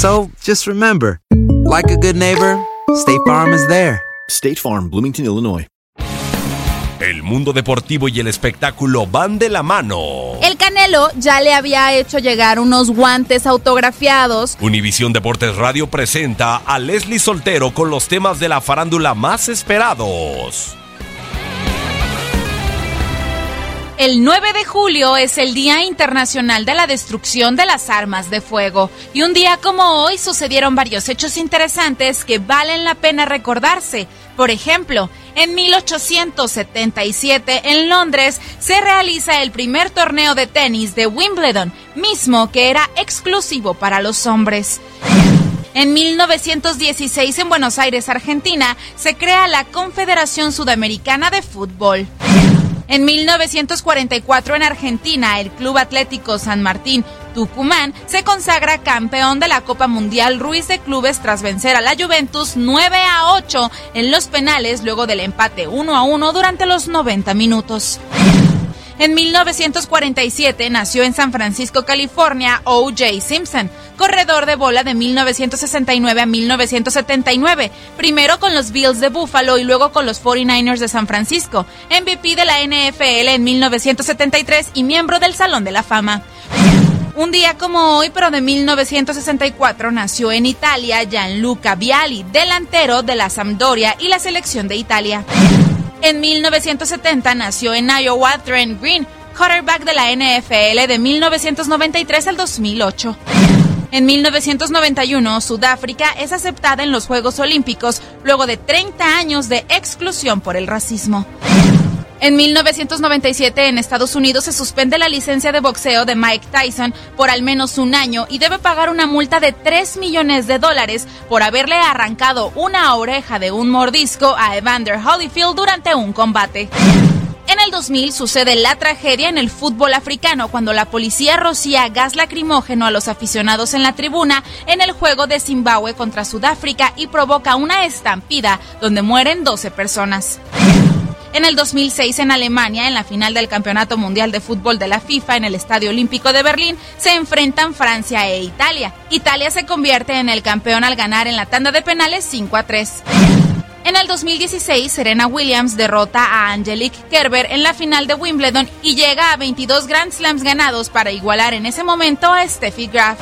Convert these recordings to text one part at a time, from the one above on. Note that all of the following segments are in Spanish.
So just remember, like a good neighbor, State Farm is there. State Farm, Bloomington, Illinois. El mundo deportivo y el espectáculo van de la mano. El Canelo ya le había hecho llegar unos guantes autografiados. Univisión Deportes Radio presenta a Leslie Soltero con los temas de la farándula más esperados. El 9 de julio es el Día Internacional de la Destrucción de las Armas de Fuego y un día como hoy sucedieron varios hechos interesantes que valen la pena recordarse. Por ejemplo, en 1877 en Londres se realiza el primer torneo de tenis de Wimbledon, mismo que era exclusivo para los hombres. En 1916 en Buenos Aires, Argentina, se crea la Confederación Sudamericana de Fútbol. En 1944 en Argentina, el Club Atlético San Martín Tucumán se consagra campeón de la Copa Mundial Ruiz de Clubes tras vencer a la Juventus 9 a 8 en los penales luego del empate 1 a 1 durante los 90 minutos. En 1947 nació en San Francisco, California, O.J. Simpson, corredor de bola de 1969 a 1979, primero con los Bills de Buffalo y luego con los 49ers de San Francisco, MVP de la NFL en 1973 y miembro del Salón de la Fama. Un día como hoy, pero de 1964, nació en Italia Gianluca Vialli, delantero de la Sampdoria y la selección de Italia. En 1970 nació en Iowa Trent Green, quarterback de la NFL de 1993 al 2008. En 1991, Sudáfrica es aceptada en los Juegos Olímpicos luego de 30 años de exclusión por el racismo. En 1997 en Estados Unidos se suspende la licencia de boxeo de Mike Tyson por al menos un año y debe pagar una multa de 3 millones de dólares por haberle arrancado una oreja de un mordisco a Evander Holyfield durante un combate. En el 2000 sucede la tragedia en el fútbol africano cuando la policía rocía gas lacrimógeno a los aficionados en la tribuna en el juego de Zimbabue contra Sudáfrica y provoca una estampida donde mueren 12 personas. En el 2006 en Alemania, en la final del Campeonato Mundial de Fútbol de la FIFA en el Estadio Olímpico de Berlín, se enfrentan Francia e Italia. Italia se convierte en el campeón al ganar en la tanda de penales 5 a 3. En el 2016, Serena Williams derrota a Angelique Kerber en la final de Wimbledon y llega a 22 Grand Slams ganados para igualar en ese momento a Steffi Graf.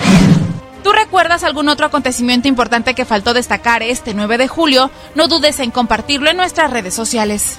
¿Tú recuerdas algún otro acontecimiento importante que faltó destacar este 9 de julio? No dudes en compartirlo en nuestras redes sociales.